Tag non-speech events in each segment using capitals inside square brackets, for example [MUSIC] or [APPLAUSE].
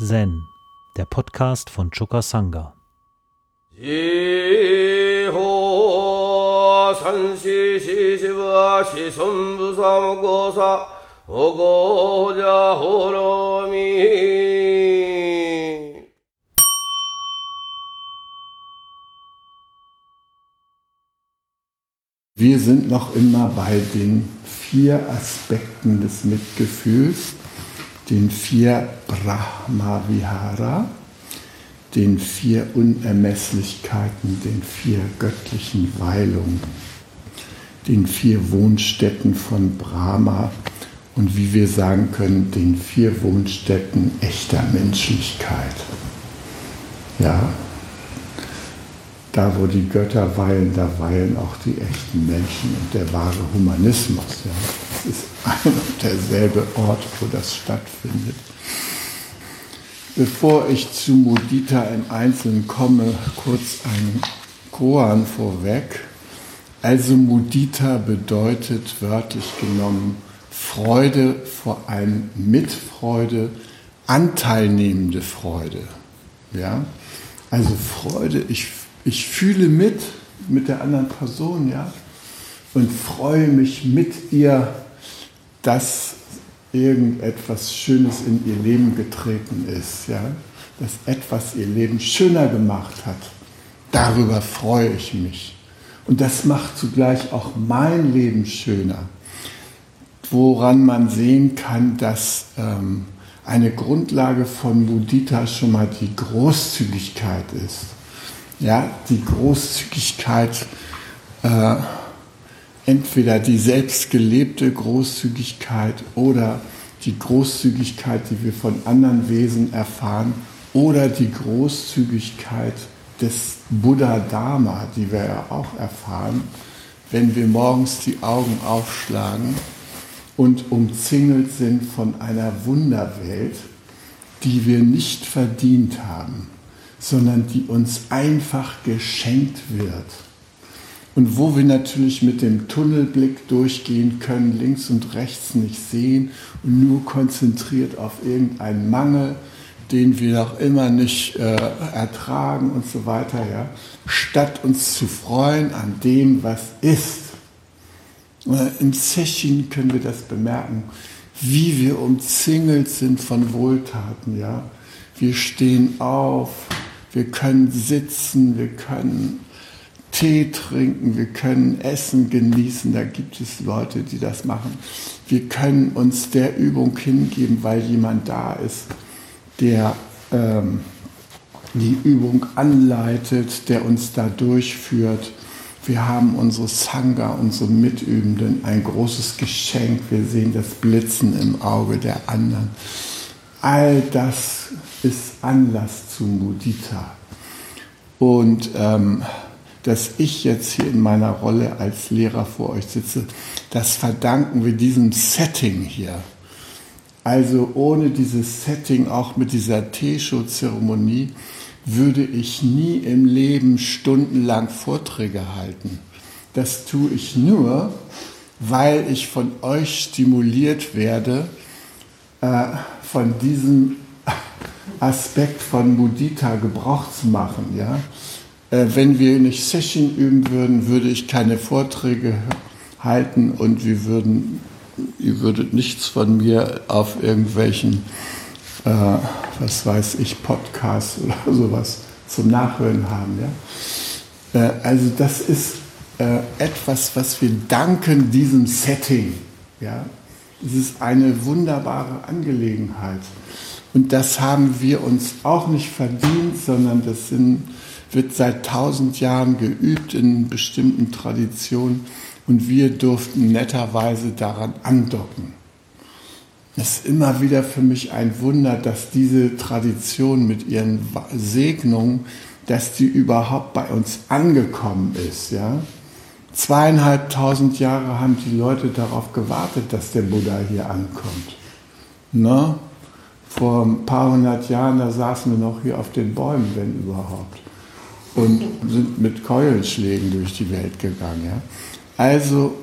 Zen, der Podcast von Choka Sangha. Wir sind noch immer bei den vier Aspekten des Mitgefühls, den vier Brahma Vihara, den vier Unermesslichkeiten, den vier göttlichen Weilungen, den vier Wohnstätten von Brahma und wie wir sagen können, den vier Wohnstätten echter Menschlichkeit. Ja, da wo die Götter weilen, da weilen auch die echten Menschen und der wahre Humanismus. Ja. Es ist ein und derselbe Ort, wo das stattfindet. Bevor ich zu Mudita im Einzelnen komme, kurz ein Koan vorweg. Also Mudita bedeutet wörtlich genommen Freude vor allem Mitfreude, anteilnehmende Freude. Ja? Also Freude, ich ich fühle mit mit der anderen Person, ja, und freue mich mit ihr, dass irgendetwas Schönes in ihr Leben getreten ist, ja, dass etwas ihr Leben schöner gemacht hat. Darüber freue ich mich. Und das macht zugleich auch mein Leben schöner, woran man sehen kann, dass ähm, eine Grundlage von Mudita schon mal die Großzügigkeit ist ja, die Großzügigkeit, äh, entweder die selbstgelebte Großzügigkeit oder die Großzügigkeit, die wir von anderen Wesen erfahren, oder die Großzügigkeit des Buddha Dharma, die wir ja auch erfahren, wenn wir morgens die Augen aufschlagen und umzingelt sind von einer Wunderwelt, die wir nicht verdient haben sondern die uns einfach geschenkt wird. Und wo wir natürlich mit dem Tunnelblick durchgehen können, links und rechts nicht sehen und nur konzentriert auf irgendeinen Mangel, den wir noch immer nicht äh, ertragen und so weiter, ja, statt uns zu freuen an dem, was ist. Äh, Im Session können wir das bemerken, wie wir umzingelt sind von Wohltaten, ja. Wir stehen auf, wir können sitzen, wir können Tee trinken, wir können Essen genießen, da gibt es Leute, die das machen. Wir können uns der Übung hingeben, weil jemand da ist, der ähm, die Übung anleitet, der uns da durchführt. Wir haben unsere Sangha, unsere Mitübenden, ein großes Geschenk. Wir sehen das Blitzen im Auge der anderen. All das ist Anlass zu Mudita. Und ähm, dass ich jetzt hier in meiner Rolle als Lehrer vor euch sitze, das verdanken wir diesem Setting hier. Also ohne dieses Setting, auch mit dieser Teeshow-Zeremonie, würde ich nie im Leben stundenlang Vorträge halten. Das tue ich nur, weil ich von euch stimuliert werde, äh, von diesem Aspekt von Mudita Gebrauch zu machen. Ja? Äh, wenn wir nicht Session üben würden, würde ich keine Vorträge halten und wir würden, ihr würdet nichts von mir auf irgendwelchen, äh, was weiß ich, Podcasts oder [LAUGHS] sowas zum Nachhören haben. Ja? Äh, also das ist äh, etwas, was wir danken diesem Setting. Ja? Es ist eine wunderbare Angelegenheit. Und das haben wir uns auch nicht verdient, sondern das sind, wird seit tausend Jahren geübt in bestimmten Traditionen und wir durften netterweise daran andocken. Es ist immer wieder für mich ein Wunder, dass diese Tradition mit ihren Segnungen, dass die überhaupt bei uns angekommen ist. Ja? Zweieinhalbtausend Jahre haben die Leute darauf gewartet, dass der Buddha hier ankommt. Ne? Vor ein paar hundert Jahren, da saßen wir noch hier auf den Bäumen, wenn überhaupt. Und sind mit Keulenschlägen durch die Welt gegangen. Ja? Also,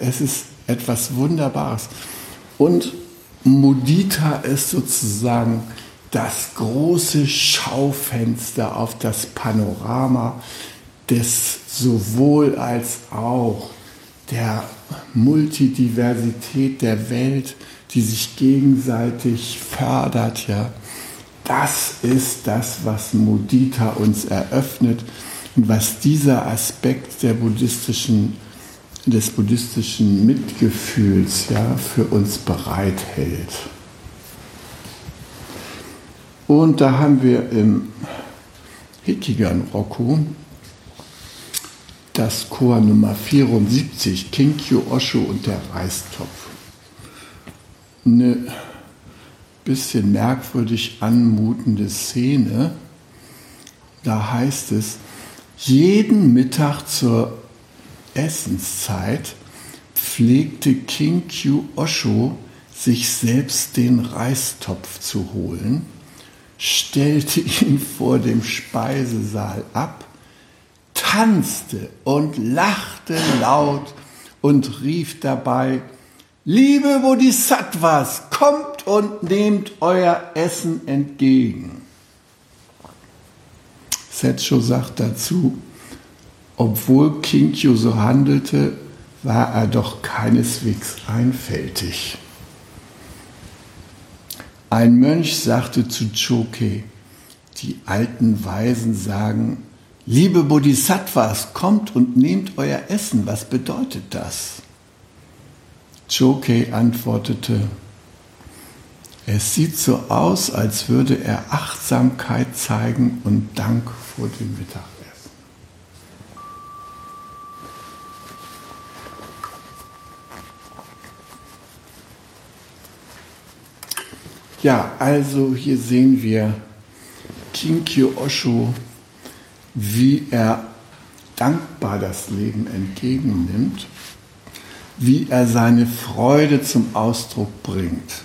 es ist etwas Wunderbares. Und Mudita ist sozusagen das große Schaufenster auf das Panorama des sowohl als auch der Multidiversität der Welt, die sich gegenseitig fördert, ja. Das ist das, was Mudita uns eröffnet und was dieser Aspekt der buddhistischen, des buddhistischen Mitgefühls ja, für uns bereithält. Und da haben wir im Hikigan Roku das Chor Nummer 74, Kinkyo Osho und der Reistopf. Eine bisschen merkwürdig anmutende Szene. Da heißt es, jeden Mittag zur Essenszeit pflegte Kinkyu Osho sich selbst den Reistopf zu holen, stellte [LAUGHS] ihn vor dem Speisesaal ab, tanzte und lachte laut und rief dabei, Liebe Bodhisattvas, kommt und nehmt euer Essen entgegen. Setscho sagt dazu, obwohl Kinkyo so handelte, war er doch keineswegs einfältig. Ein Mönch sagte zu Choke, die alten Weisen sagen, liebe Bodhisattvas, kommt und nehmt euer Essen. Was bedeutet das? Choke antwortete, es sieht so aus, als würde er Achtsamkeit zeigen und Dank vor dem Mittagessen. Ja, also hier sehen wir Kinkyo Osho, wie er dankbar das Leben entgegennimmt wie er seine Freude zum Ausdruck bringt.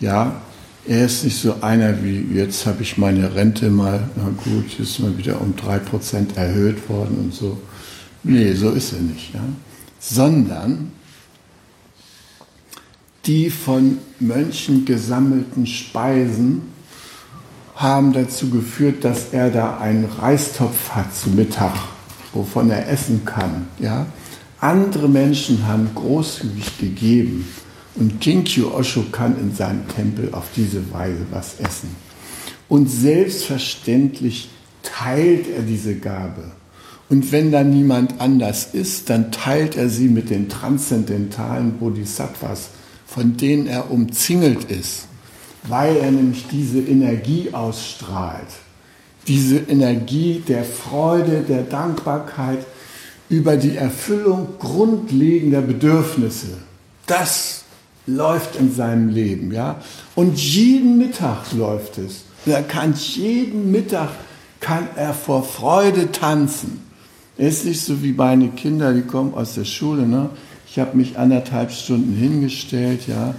Ja, er ist nicht so einer wie, jetzt habe ich meine Rente mal, na gut, ist mal wieder um 3% erhöht worden und so. Nee, so ist er nicht. Ja? Sondern die von Mönchen gesammelten Speisen haben dazu geführt, dass er da einen Reistopf hat zu Mittag, wovon er essen kann. Ja? Andere Menschen haben großzügig gegeben und Kinkyu Osho kann in seinem Tempel auf diese Weise was essen. Und selbstverständlich teilt er diese Gabe. Und wenn da niemand anders ist, dann teilt er sie mit den transzendentalen Bodhisattvas, von denen er umzingelt ist, weil er nämlich diese Energie ausstrahlt. Diese Energie der Freude, der Dankbarkeit, über die Erfüllung grundlegender Bedürfnisse. Das läuft in seinem Leben, ja. Und jeden Mittag läuft es. Er kann jeden Mittag kann er vor Freude tanzen. Ist nicht so wie meine Kinder, die kommen aus der Schule. Ne? Ich habe mich anderthalb Stunden hingestellt, ja,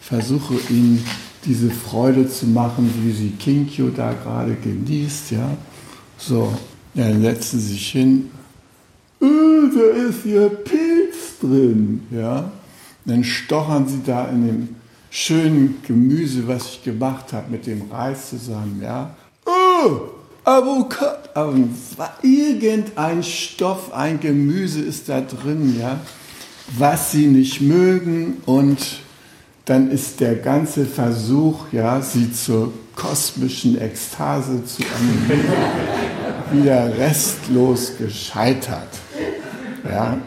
versuche ihnen diese Freude zu machen, wie sie Kinkyo da gerade genießt, ja. So, dann setzen sie sich hin, öh, da ist hier Pilz drin. Ja? Dann stochern sie da in dem schönen Gemüse, was ich gemacht habe, mit dem Reis zusammen. Ja? Oh, Avocado, irgendein Stoff, ein Gemüse ist da drin, ja? was sie nicht mögen und dann ist der ganze Versuch, ja, sie zur kosmischen Ekstase zu animieren, [LAUGHS] wieder restlos gescheitert. Ja.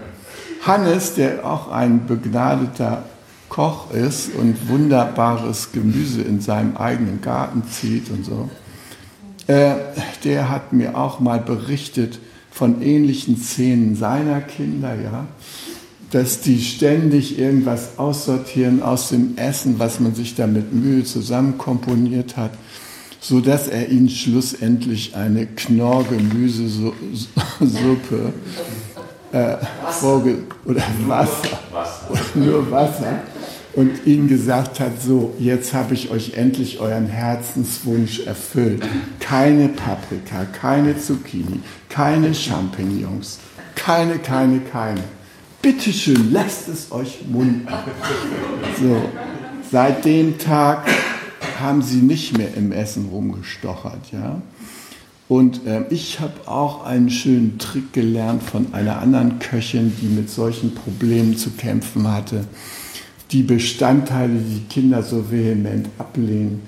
Hannes, der auch ein begnadeter Koch ist und wunderbares Gemüse in seinem eigenen Garten zieht und so, äh, der hat mir auch mal berichtet von ähnlichen Szenen seiner Kinder, ja, dass die ständig irgendwas aussortieren aus dem Essen, was man sich da mit Mühe zusammenkomponiert hat, so dass er ihnen schlussendlich eine Knorrgemüsesuppe [LAUGHS] äh, Vogel oder Wasser, Wasser. nur Wasser und ihnen gesagt hat, so, jetzt habe ich euch endlich euren Herzenswunsch erfüllt. Keine Paprika, keine Zucchini, keine Champignons, keine, keine, keine. Bitte schön, lasst es euch munden. So, seit dem Tag haben sie nicht mehr im Essen rumgestochert, ja. Und äh, ich habe auch einen schönen Trick gelernt von einer anderen Köchin, die mit solchen Problemen zu kämpfen hatte. Die Bestandteile, die die Kinder so vehement ablehnen,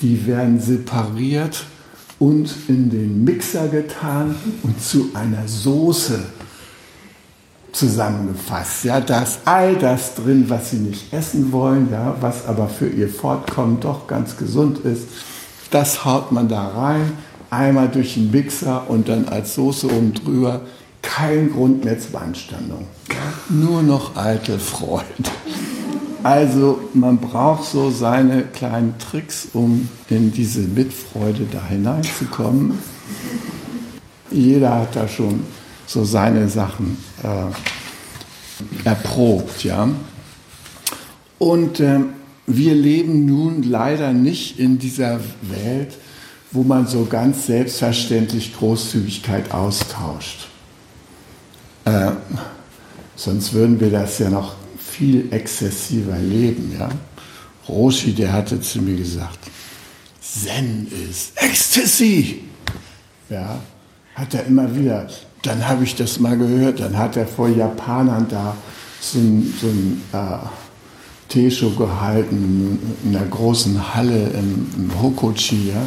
die werden separiert und in den Mixer getan und zu einer Soße zusammengefasst. Ja, da ist all das drin, was sie nicht essen wollen, ja, was aber für ihr Fortkommen doch ganz gesund ist. Das haut man da rein, einmal durch den Mixer und dann als Soße oben drüber. Kein Grund mehr zur Anstandung. Nur noch alte Freude. Also man braucht so seine kleinen Tricks, um in diese Mitfreude da hineinzukommen. Jeder hat da schon so seine Sachen äh, erprobt, ja. Und äh, wir leben nun leider nicht in dieser Welt, wo man so ganz selbstverständlich Großzügigkeit austauscht. Äh, sonst würden wir das ja noch viel exzessiver leben. Ja? Roshi, der hatte zu mir gesagt, Zen ist Ecstasy. Ja, hat er immer wieder. Dann habe ich das mal gehört, dann hat er vor Japanern da so ein, so ein äh, Teeshow gehalten in einer großen Halle im, im Hokochi. Ja?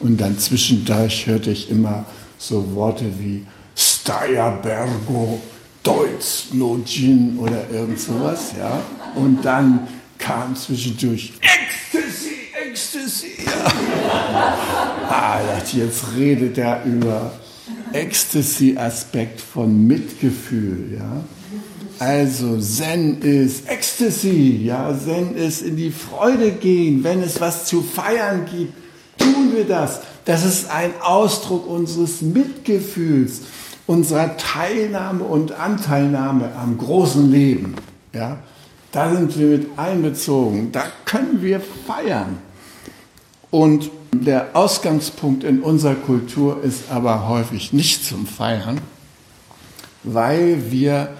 Und dann zwischendurch hörte ich immer so Worte wie Steierbergo, Deutsch, no Gin oder irgend sowas. Ja? Und dann kam zwischendurch Ecstasy, Ecstasy. Ah, jetzt redet er über Ecstasy-Aspekt von Mitgefühl, ja. Also Zen ist Ecstasy, ja. Zen ist in die Freude gehen. Wenn es was zu feiern gibt, tun wir das. Das ist ein Ausdruck unseres Mitgefühls, unserer Teilnahme und Anteilnahme am großen Leben, ja. Da sind wir mit einbezogen. Da können wir feiern. Und der Ausgangspunkt in unserer Kultur ist aber häufig nicht zum Feiern, weil wir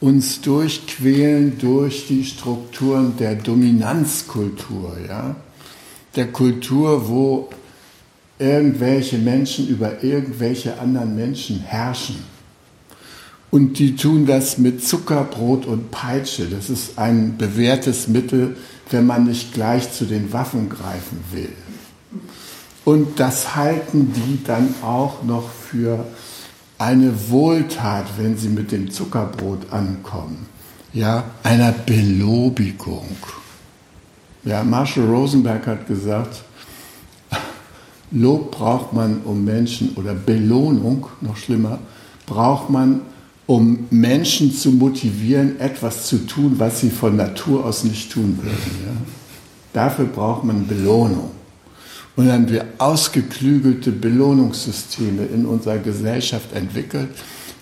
uns durchquälen durch die Strukturen der Dominanzkultur, ja? Der Kultur, wo irgendwelche Menschen über irgendwelche anderen Menschen herrschen. Und die tun das mit Zucker, Brot und Peitsche. Das ist ein bewährtes Mittel, wenn man nicht gleich zu den Waffen greifen will. Und das halten die dann auch noch für eine Wohltat, wenn sie mit dem Zuckerbrot ankommen. Ja, einer Belobigung. Ja, Marshall Rosenberg hat gesagt, Lob braucht man, um Menschen, oder Belohnung, noch schlimmer, braucht man, um Menschen zu motivieren, etwas zu tun, was sie von Natur aus nicht tun würden. Ja? Dafür braucht man Belohnung. Und dann haben wir ausgeklügelte Belohnungssysteme in unserer Gesellschaft entwickelt,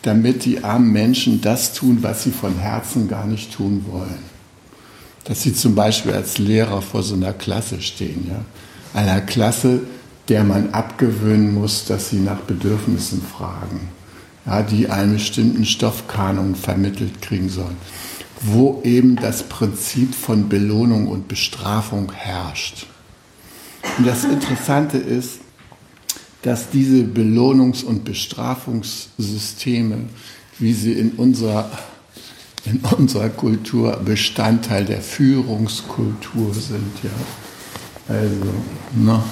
damit die armen Menschen das tun, was sie von Herzen gar nicht tun wollen. Dass sie zum Beispiel als Lehrer vor so einer Klasse stehen, ja? einer Klasse, der man abgewöhnen muss, dass sie nach Bedürfnissen fragen, ja, die einen bestimmten Stoffkanon vermittelt kriegen sollen, wo eben das Prinzip von Belohnung und Bestrafung herrscht. Und das Interessante ist, dass diese Belohnungs- und Bestrafungssysteme, wie sie in unserer, in unserer Kultur Bestandteil der Führungskultur sind, ja. Also, ne,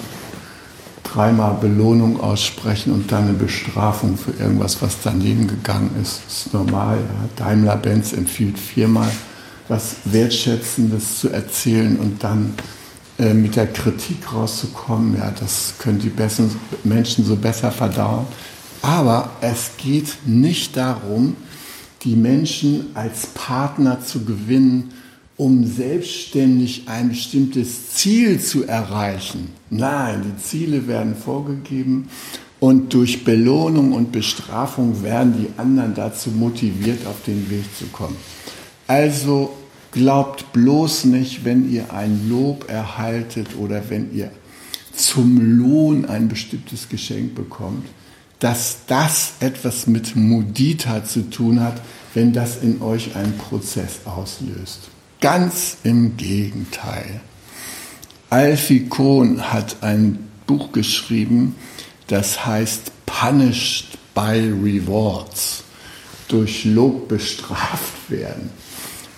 dreimal Belohnung aussprechen und dann eine Bestrafung für irgendwas, was daneben gegangen ist, ist normal. Ja. Daimler-Benz empfiehlt viermal was Wertschätzendes zu erzählen und dann äh, mit der Kritik rauszukommen, ja, das können die besten Menschen so besser verdauen. Aber es geht nicht darum, die Menschen als Partner zu gewinnen, um selbstständig ein bestimmtes Ziel zu erreichen. Nein, die Ziele werden vorgegeben und durch Belohnung und Bestrafung werden die anderen dazu motiviert, auf den Weg zu kommen. Also Glaubt bloß nicht, wenn ihr ein Lob erhaltet oder wenn ihr zum Lohn ein bestimmtes Geschenk bekommt, dass das etwas mit Mudita zu tun hat, wenn das in euch einen Prozess auslöst. Ganz im Gegenteil. Alfie Kohn hat ein Buch geschrieben, das heißt Punished by Rewards, durch Lob bestraft werden.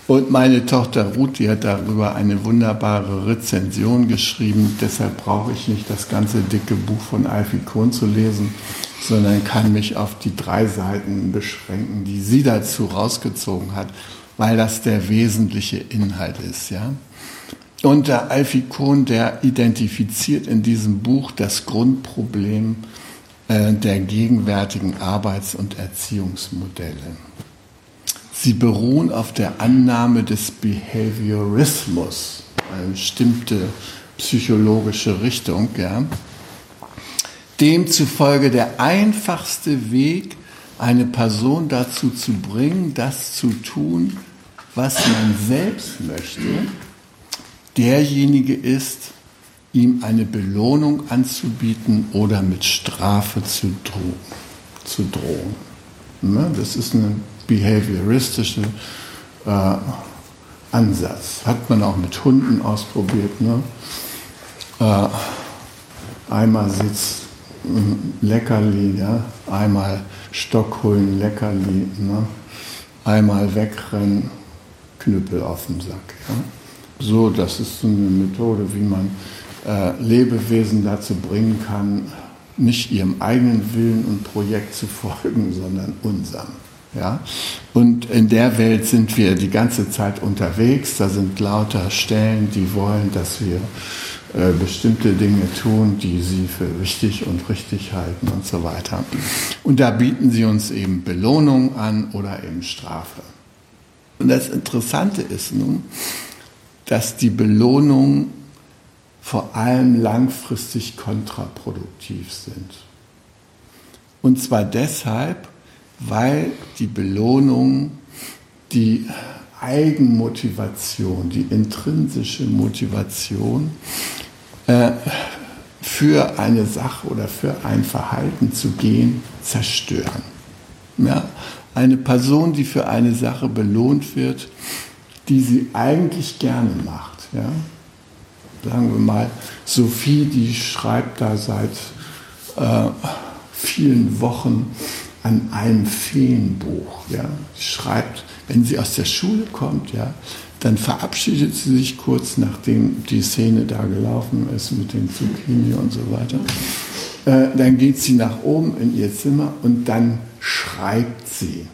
Und meine Tochter Ruth, die hat darüber eine wunderbare Rezension geschrieben. Deshalb brauche ich nicht das ganze dicke Buch von Alfie Kohn zu lesen, sondern kann mich auf die drei Seiten beschränken, die sie dazu rausgezogen hat, weil das der wesentliche Inhalt ist. Ja? Und der Alfie Kohn, der identifiziert in diesem Buch das Grundproblem äh, der gegenwärtigen Arbeits- und Erziehungsmodelle. Sie beruhen auf der Annahme des Behaviorismus, eine bestimmte psychologische Richtung, ja. Demzufolge der einfachste Weg, eine Person dazu zu bringen, das zu tun, was man selbst möchte, derjenige ist, ihm eine Belohnung anzubieten oder mit Strafe zu drohen. Zu drohen. Ne, das ist eine behavioristische äh, Ansatz. Hat man auch mit Hunden ausprobiert. Ne? Äh, einmal sitzt ein Leckerli, ja? einmal Stock holen, Leckerli, ne? einmal wegrennen, Knüppel auf dem Sack. Ja? So, das ist so eine Methode, wie man äh, Lebewesen dazu bringen kann, nicht ihrem eigenen Willen und Projekt zu folgen, sondern unserem. Ja? Und in der Welt sind wir die ganze Zeit unterwegs. Da sind lauter Stellen, die wollen, dass wir äh, bestimmte Dinge tun, die sie für wichtig und richtig halten und so weiter. Und da bieten sie uns eben Belohnung an oder eben Strafe. Und das Interessante ist nun, dass die Belohnungen vor allem langfristig kontraproduktiv sind. Und zwar deshalb, weil die Belohnung die Eigenmotivation, die intrinsische Motivation äh, für eine Sache oder für ein Verhalten zu gehen, zerstören. Ja? Eine Person, die für eine Sache belohnt wird, die sie eigentlich gerne macht. Ja? Sagen wir mal, Sophie, die schreibt da seit äh, vielen Wochen an einem Feenbuch. Ja. Schreibt, wenn sie aus der Schule kommt, ja, dann verabschiedet sie sich kurz, nachdem die Szene da gelaufen ist mit dem Zucchini und so weiter. Äh, dann geht sie nach oben in ihr Zimmer und dann schreibt sie.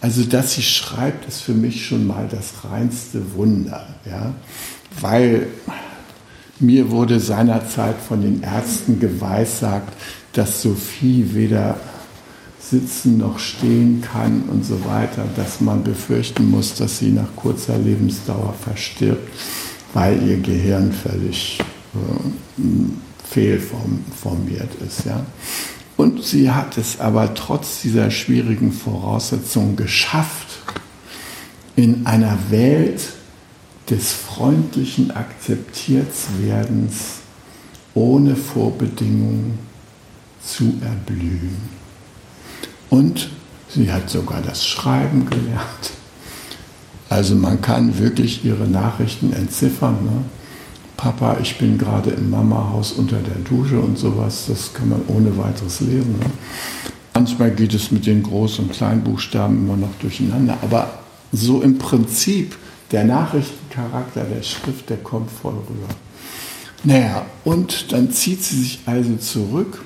Also, dass sie schreibt, ist für mich schon mal das reinste Wunder, ja, weil mir wurde seinerzeit von den Ärzten geweissagt, dass Sophie weder sitzen noch stehen kann und so weiter, dass man befürchten muss, dass sie nach kurzer Lebensdauer verstirbt, weil ihr Gehirn völlig äh, fehlformiert ist. Ja. Und sie hat es aber trotz dieser schwierigen Voraussetzungen geschafft, in einer Welt des freundlichen Akzeptiertwerdens ohne Vorbedingungen zu erblühen. Und sie hat sogar das Schreiben gelernt. Also man kann wirklich ihre Nachrichten entziffern. Ne? Papa, ich bin gerade im Mamahaus unter der Dusche und sowas, das kann man ohne weiteres lesen. Ne? Manchmal geht es mit den Groß- und Kleinbuchstaben immer noch durcheinander, aber so im Prinzip der Nachrichtencharakter der Schrift, der kommt voll rüber. Naja, und dann zieht sie sich also zurück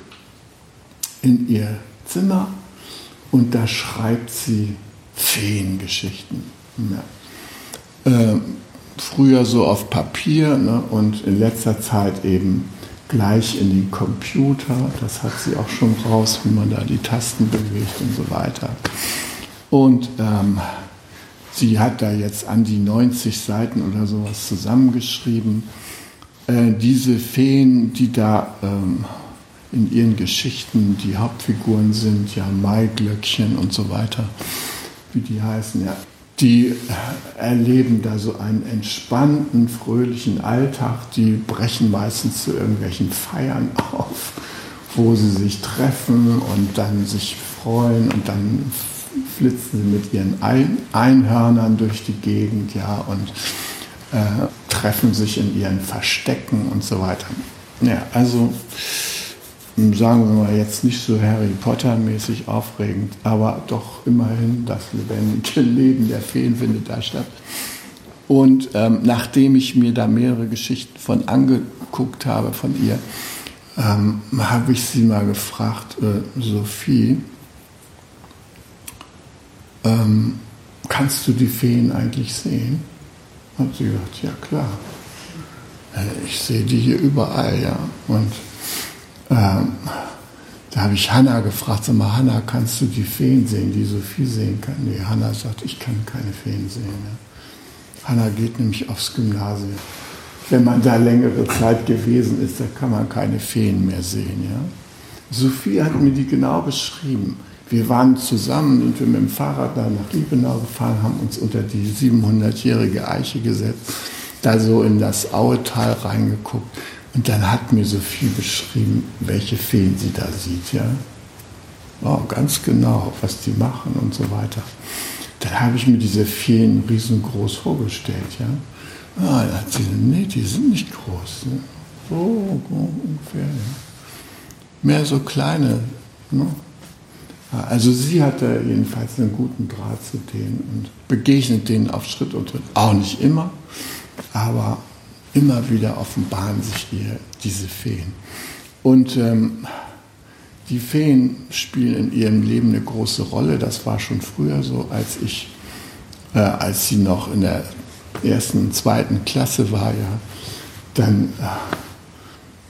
in ihr Zimmer und da schreibt sie Feengeschichten. Ja. Äh, früher so auf Papier ne, und in letzter Zeit eben gleich in den Computer. Das hat sie auch schon raus, wie man da die Tasten bewegt und so weiter. Und ähm, sie hat da jetzt an die 90 Seiten oder sowas zusammengeschrieben. Äh, diese Feen, die da ähm, in ihren Geschichten die Hauptfiguren sind, ja Maiglöckchen und so weiter, wie die heißen, ja. Die erleben da so einen entspannten, fröhlichen Alltag. Die brechen meistens zu irgendwelchen Feiern [LAUGHS] auf, wo sie sich treffen und dann sich freuen und dann flitzen sie mit ihren Einhörnern durch die Gegend, ja, und äh, treffen sich in ihren Verstecken und so weiter. Ja, also sagen wir mal jetzt nicht so Harry Potter mäßig aufregend, aber doch immerhin das lebendige [LAUGHS] Leben der Feen findet da statt. Und ähm, nachdem ich mir da mehrere Geschichten von angeguckt habe von ihr, ähm, habe ich sie mal gefragt, äh, Sophie, ähm, kannst du die Feen eigentlich sehen? Hat sie gesagt, ja klar. Äh, ich sehe die hier überall, ja. Und ähm, da habe ich Hanna gefragt, sag mal, Hanna, kannst du die Feen sehen, die Sophie sehen kann? Nee, Hanna sagt, ich kann keine Feen sehen. Ja. Hanna geht nämlich aufs Gymnasium. Wenn man da längere Zeit gewesen ist, da kann man keine Feen mehr sehen. Ja. Sophie hat mir die genau beschrieben. Wir waren zusammen, sind wir mit dem Fahrrad da nach Liebenau gefahren, haben uns unter die 700-jährige Eiche gesetzt, da so in das Auetal reingeguckt. Und dann hat mir Sophie beschrieben, welche Feen sie da sieht, ja. Oh, ganz genau, was die machen und so weiter. Dann habe ich mir diese Feen riesengroß vorgestellt, ja. Ah, dann hat sie gesagt, nee, die sind nicht groß. Ne? So, ungefähr, ja. Mehr so kleine, ne? Also sie hatte jedenfalls einen guten Draht zu denen und begegnet denen auf Schritt und Tritt. Auch nicht immer, aber immer wieder offenbaren sich ihr diese Feen. Und ähm, die Feen spielen in ihrem Leben eine große Rolle. Das war schon früher so, als ich, äh, als sie noch in der ersten, zweiten Klasse war, ja, dann äh,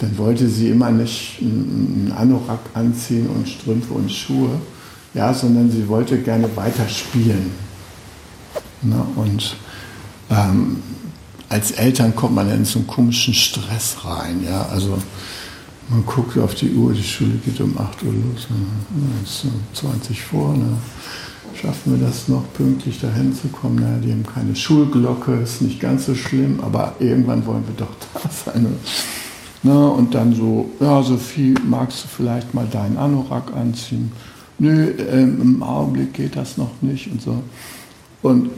dann wollte sie immer nicht einen Anorak anziehen und Strümpfe und Schuhe, ja, sondern sie wollte gerne weiter spielen. Na, und ähm, als Eltern kommt man in so einen komischen Stress rein. Ja? Also man guckt auf die Uhr, die Schule geht um 8 Uhr los, es ist 20 vor. Ne? Schaffen wir das noch pünktlich dahin zu kommen? Naja, die haben keine Schulglocke, ist nicht ganz so schlimm, aber irgendwann wollen wir doch [LAUGHS] da sein. Ne? Ne, und dann so, ja, Sophie, magst du vielleicht mal deinen Anorak anziehen? Nö, ähm, im Augenblick geht das noch nicht und so. Und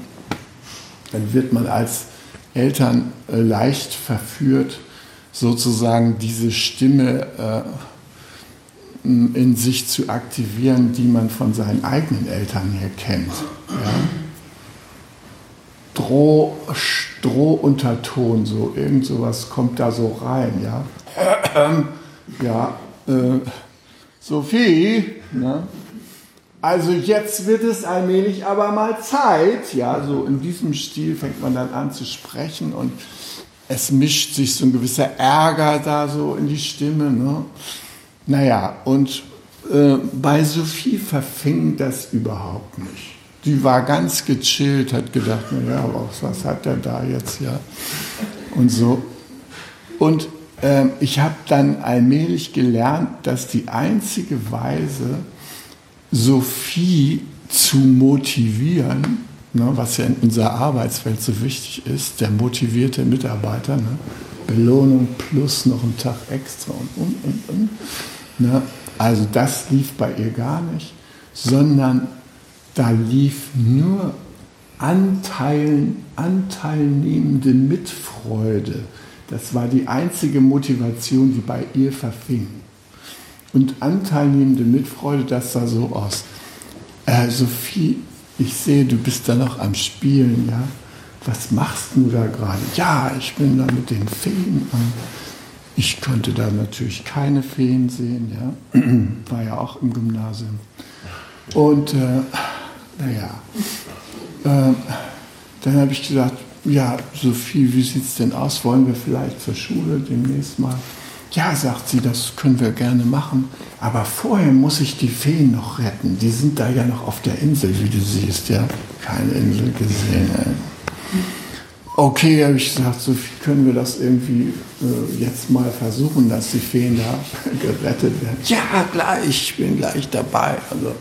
dann wird man als Eltern äh, leicht verführt, sozusagen diese Stimme äh, in sich zu aktivieren, die man von seinen eigenen Eltern her kennt. Ja? Droh, Strohunterton, so irgend sowas kommt da so rein, ja. ja, äh, Sophie, ne? Also jetzt wird es allmählich aber mal Zeit, ja, so in diesem Stil fängt man dann an zu sprechen und es mischt sich so ein gewisser Ärger da so in die Stimme, ne? Naja, und äh, bei Sophie verfing das überhaupt nicht die war ganz gechillt, hat gedacht, naja, was hat er da jetzt ja? Und so. Und äh, ich habe dann allmählich gelernt, dass die einzige Weise, Sophie zu motivieren, ne, was ja in unserer Arbeitswelt so wichtig ist, der motivierte Mitarbeiter, ne, Belohnung plus noch einen Tag extra und und und und. Ne, also das lief bei ihr gar nicht, sondern da lief nur Anteilen, anteilnehmende Mitfreude. Das war die einzige Motivation, die bei ihr verfing. Und anteilnehmende Mitfreude, das sah so aus. Äh, Sophie, ich sehe, du bist da noch am Spielen, ja. Was machst du da gerade? Ja, ich bin da mit den Feen. Und ich konnte da natürlich keine Feen sehen, ja. [CLEARS THROAT] War ja auch im Gymnasium. Und äh, naja, äh, dann habe ich gesagt, ja, Sophie, wie sieht es denn aus? Wollen wir vielleicht zur Schule demnächst mal? Ja, sagt sie, das können wir gerne machen. Aber vorher muss ich die Feen noch retten. Die sind da ja noch auf der Insel, wie du siehst, ja. Keine Insel gesehen. Okay, habe ich gesagt, Sophie, können wir das irgendwie äh, jetzt mal versuchen, dass die Feen da [LAUGHS] gerettet werden? Ja, gleich, ich bin gleich dabei. Also,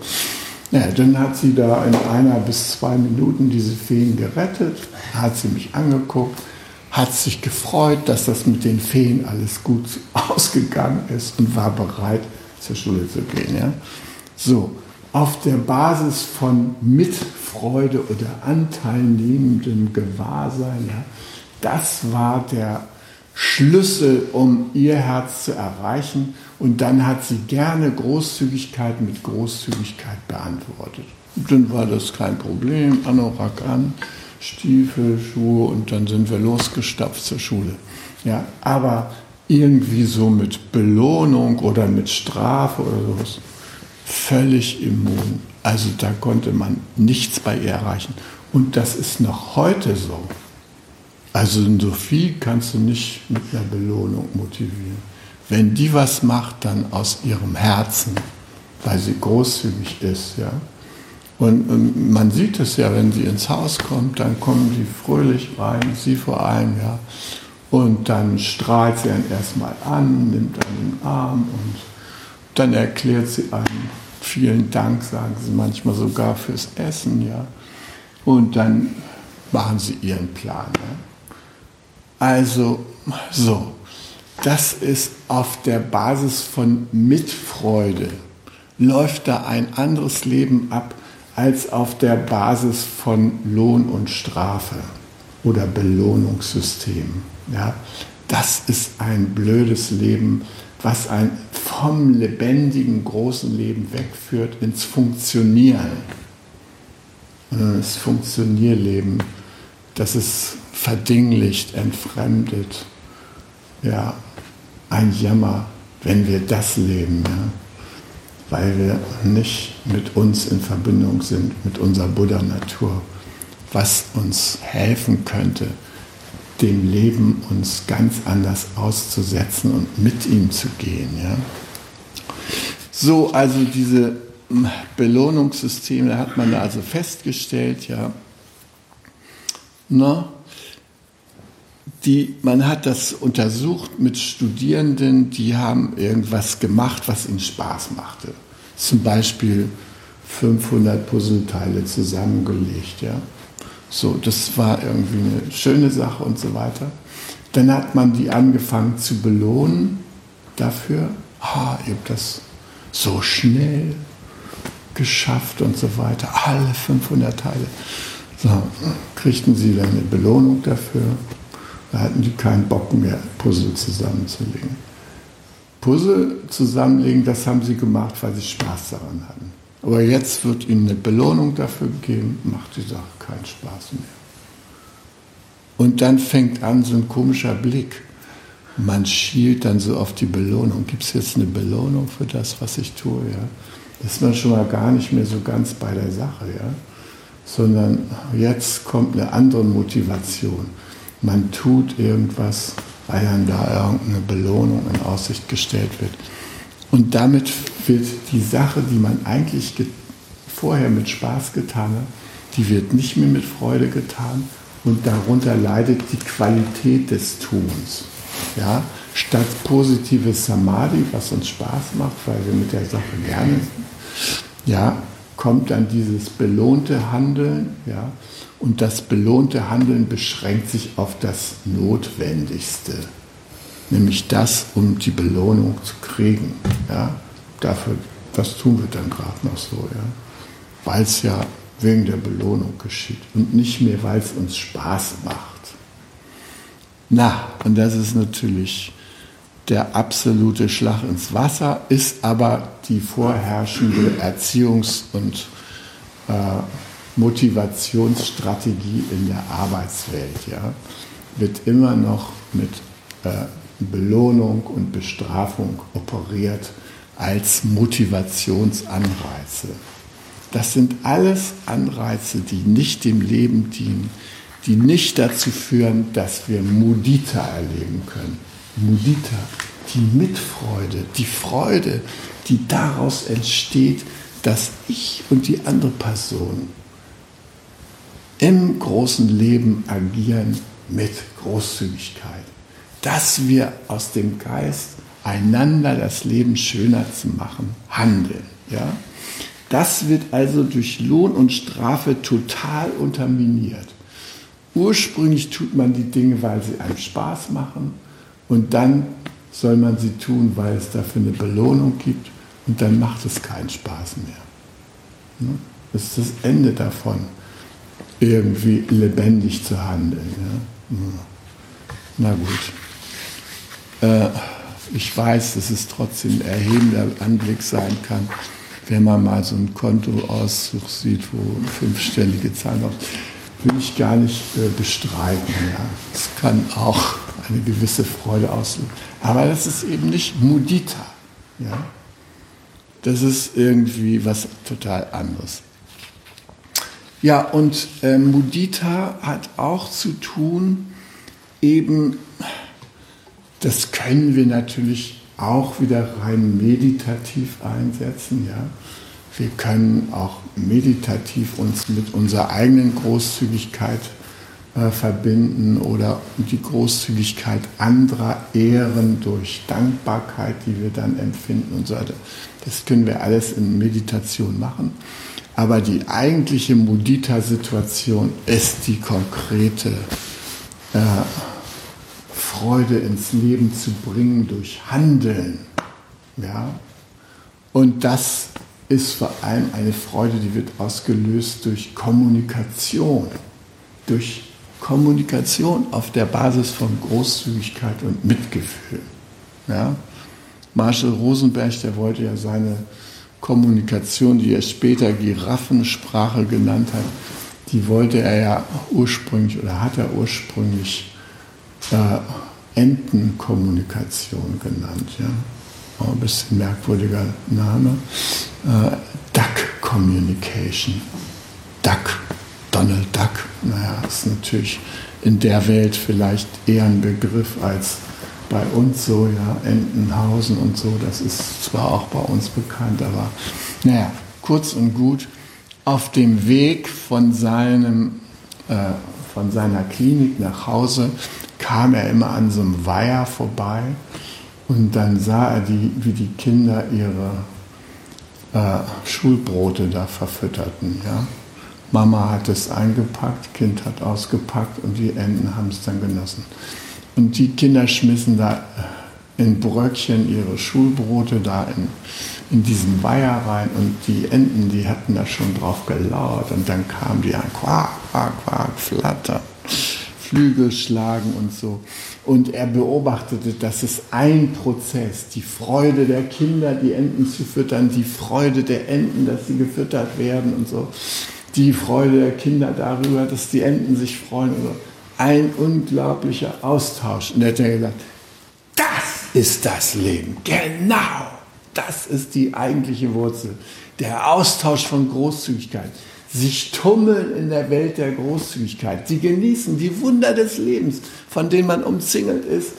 ja, dann hat sie da in einer bis zwei Minuten diese Feen gerettet, hat sie mich angeguckt, hat sich gefreut, dass das mit den Feen alles gut ausgegangen ist und war bereit, zur Schule zu gehen. Ja? So, auf der Basis von Mitfreude oder anteilnehmendem Gewahrsein ja, Das war der Schlüssel, um ihr Herz zu erreichen. Und dann hat sie gerne Großzügigkeit mit Großzügigkeit beantwortet. Und dann war das kein Problem. Anorak an, Stiefel, Schuhe und dann sind wir losgestapft zur Schule. Ja, aber irgendwie so mit Belohnung oder mit Strafe oder sowas völlig immun. Also da konnte man nichts bei ihr erreichen. Und das ist noch heute so. Also in Sophie kannst du nicht mit einer Belohnung motivieren. Wenn die was macht, dann aus ihrem Herzen, weil sie großzügig ist, ja. Und, und man sieht es ja, wenn sie ins Haus kommt, dann kommen sie fröhlich rein, sie vor allem, ja. Und dann strahlt sie einen erstmal an, nimmt einen Arm und dann erklärt sie einem vielen Dank, sagen sie manchmal sogar fürs Essen, ja. Und dann machen sie ihren Plan. Ja? Also so, das ist auf der Basis von Mitfreude, läuft da ein anderes Leben ab als auf der Basis von Lohn und Strafe oder Belohnungssystem. Ja? Das ist ein blödes Leben, was ein vom lebendigen großen Leben wegführt ins Funktionieren. Das Funktionierleben, das ist verdinglicht, entfremdet. Ja, ein Jammer, wenn wir das leben, ja? Weil wir nicht mit uns in Verbindung sind, mit unserer Buddha-Natur, was uns helfen könnte, dem Leben uns ganz anders auszusetzen und mit ihm zu gehen. Ja? So, also diese hm, Belohnungssysteme hat man da also festgestellt, ja. Na, die, man hat das untersucht mit Studierenden, die haben irgendwas gemacht, was ihnen Spaß machte. Zum Beispiel 500 Puzzleteile zusammengelegt, ja. So, das war irgendwie eine schöne Sache und so weiter. Dann hat man die angefangen zu belohnen dafür. Ah, ihr habt das so schnell geschafft und so weiter. Alle 500 Teile. So, kriegten sie dann eine Belohnung dafür. Da hatten die keinen Bock mehr, Puzzle zusammenzulegen. Puzzle zusammenlegen, das haben sie gemacht, weil sie Spaß daran hatten. Aber jetzt wird ihnen eine Belohnung dafür gegeben, macht die Sache keinen Spaß mehr. Und dann fängt an so ein komischer Blick. Man schielt dann so auf die Belohnung. Gibt es jetzt eine Belohnung für das, was ich tue? Ja? Ist man schon mal gar nicht mehr so ganz bei der Sache, ja? sondern jetzt kommt eine andere Motivation. Man tut irgendwas, weil dann da irgendeine Belohnung in Aussicht gestellt wird. Und damit wird die Sache, die man eigentlich vorher mit Spaß getan hat, die wird nicht mehr mit Freude getan und darunter leidet die Qualität des Tuns. Ja? Statt positives Samadhi, was uns Spaß macht, weil wir mit der Sache gerne ja, kommt dann dieses belohnte Handeln. Ja? Und das belohnte Handeln beschränkt sich auf das Notwendigste nämlich das, um die Belohnung zu kriegen. Ja? Dafür, das tun wir dann gerade noch so, ja? weil es ja wegen der Belohnung geschieht und nicht mehr, weil es uns Spaß macht. Na, und das ist natürlich der absolute Schlag ins Wasser, ist aber die vorherrschende Erziehungs- und äh, Motivationsstrategie in der Arbeitswelt. Ja? Wird immer noch mit äh, Belohnung und Bestrafung operiert als Motivationsanreize. Das sind alles Anreize, die nicht dem Leben dienen, die nicht dazu führen, dass wir Mudita erleben können. Mudita, die Mitfreude, die Freude, die daraus entsteht, dass ich und die andere Person im großen Leben agieren mit Großzügigkeit dass wir aus dem Geist einander das Leben schöner zu machen handeln. Ja? Das wird also durch Lohn und Strafe total unterminiert. Ursprünglich tut man die Dinge, weil sie einem Spaß machen und dann soll man sie tun, weil es dafür eine Belohnung gibt und dann macht es keinen Spaß mehr. Das ist das Ende davon, irgendwie lebendig zu handeln. Na gut. Äh, ich weiß, dass es trotzdem ein erhebender Anblick sein kann, wenn man mal so ein Kontoauszug sieht, wo fünfstellige Zahlen auf will ich gar nicht äh, bestreiten. Ja. Es kann auch eine gewisse Freude auslösen. Aber das ist eben nicht Mudita. Ja. Das ist irgendwie was total anderes. Ja, und äh, Mudita hat auch zu tun, eben, das können wir natürlich auch wieder rein meditativ einsetzen, ja. Wir können auch meditativ uns mit unserer eigenen Großzügigkeit äh, verbinden oder die Großzügigkeit anderer ehren durch Dankbarkeit, die wir dann empfinden und so weiter. Das können wir alles in Meditation machen. Aber die eigentliche Mudita-Situation ist die konkrete äh, Freude ins Leben zu bringen durch Handeln. Ja? Und das ist vor allem eine Freude, die wird ausgelöst durch Kommunikation. Durch Kommunikation auf der Basis von Großzügigkeit und Mitgefühl. Ja? Marshall Rosenberg, der wollte ja seine Kommunikation, die er später Giraffensprache genannt hat, die wollte er ja ursprünglich oder hat er ursprünglich äh, Entenkommunikation genannt. Ja? Ein bisschen merkwürdiger Name. Äh, Duck Communication. Duck, Donald Duck. Naja, ist natürlich in der Welt vielleicht eher ein Begriff als bei uns so, ja, Entenhausen und so, das ist zwar auch bei uns bekannt, aber naja, kurz und gut, auf dem Weg von, seinem, äh, von seiner Klinik nach Hause kam er immer an so einem Weiher vorbei und dann sah er, die, wie die Kinder ihre äh, Schulbrote da verfütterten. Ja? Mama hat es eingepackt, Kind hat ausgepackt und die Enten haben es dann genossen. Und die Kinder schmissen da äh, in Bröckchen ihre Schulbrote da in, in diesen Weiher rein und die Enten, die hatten da schon drauf gelauert und dann kamen die an, quak, quak, quak, flattern, Flügel schlagen und so. Und er beobachtete, dass es ein Prozess, die Freude der Kinder, die Enten zu füttern, die Freude der Enten, dass sie gefüttert werden und so, die Freude der Kinder darüber, dass die Enten sich freuen und so ein unglaublicher Austausch. Und er hat gesagt, das ist das Leben. Genau. Das ist die eigentliche Wurzel. Der Austausch von Großzügigkeit. Sich tummeln in der Welt der Großzügigkeit. Sie genießen die Wunder des Lebens, von denen man umzingelt ist,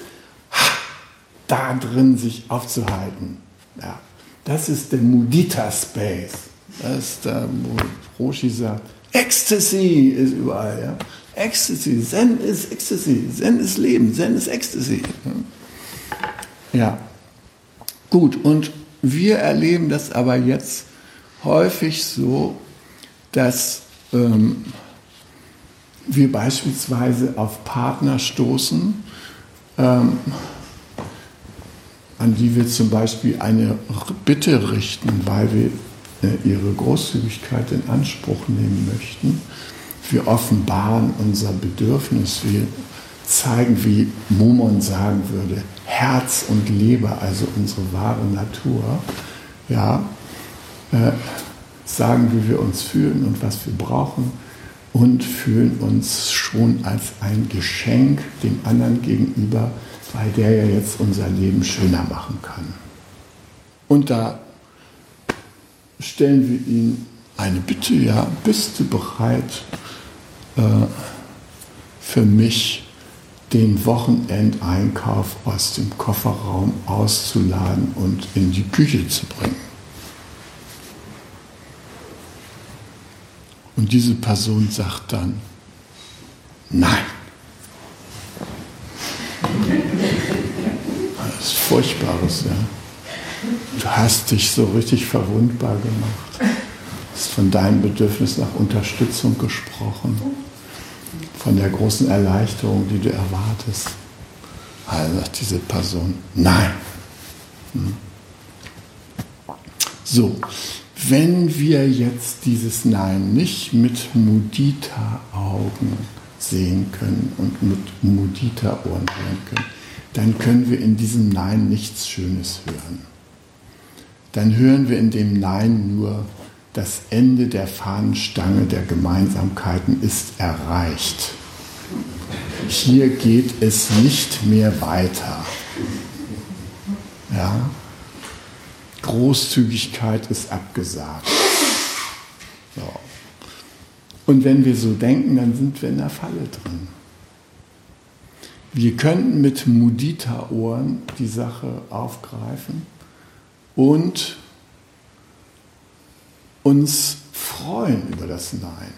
da drin sich aufzuhalten. Ja, das ist der Mudita Space. Das ist der, wo Roshi sagt, Ecstasy ist überall. Ja? Ecstasy, Zen ist Ecstasy, Zen ist Leben, Zen ist Ecstasy. Ja, gut, und wir erleben das aber jetzt häufig so, dass ähm, wir beispielsweise auf Partner stoßen, ähm, an die wir zum Beispiel eine Bitte richten, weil wir äh, ihre Großzügigkeit in Anspruch nehmen möchten wir offenbaren unser Bedürfnis, wir zeigen, wie Momon sagen würde, Herz und Leber, also unsere wahre Natur, ja, äh, sagen, wie wir uns fühlen und was wir brauchen und fühlen uns schon als ein Geschenk dem anderen gegenüber, weil der ja jetzt unser Leben schöner machen kann. Und da stellen wir ihm eine Bitte, ja, bist du bereit, äh, für mich den Wochenendeinkauf aus dem Kofferraum auszuladen und in die Küche zu bringen. Und diese Person sagt dann, nein. Das ist Furchtbares, ja. Du hast dich so richtig verwundbar gemacht hast von deinem Bedürfnis nach Unterstützung gesprochen, von der großen Erleichterung, die du erwartest. Also sagt diese Person, nein. Hm. So, wenn wir jetzt dieses Nein nicht mit Mudita-Augen sehen können und mit Mudita-Ohren hören können, dann können wir in diesem Nein nichts Schönes hören. Dann hören wir in dem Nein nur, das Ende der Fahnenstange der Gemeinsamkeiten ist erreicht. Hier geht es nicht mehr weiter. Ja? Großzügigkeit ist abgesagt. So. Und wenn wir so denken, dann sind wir in der Falle drin. Wir könnten mit Mudita-Ohren die Sache aufgreifen und uns freuen über das Nein.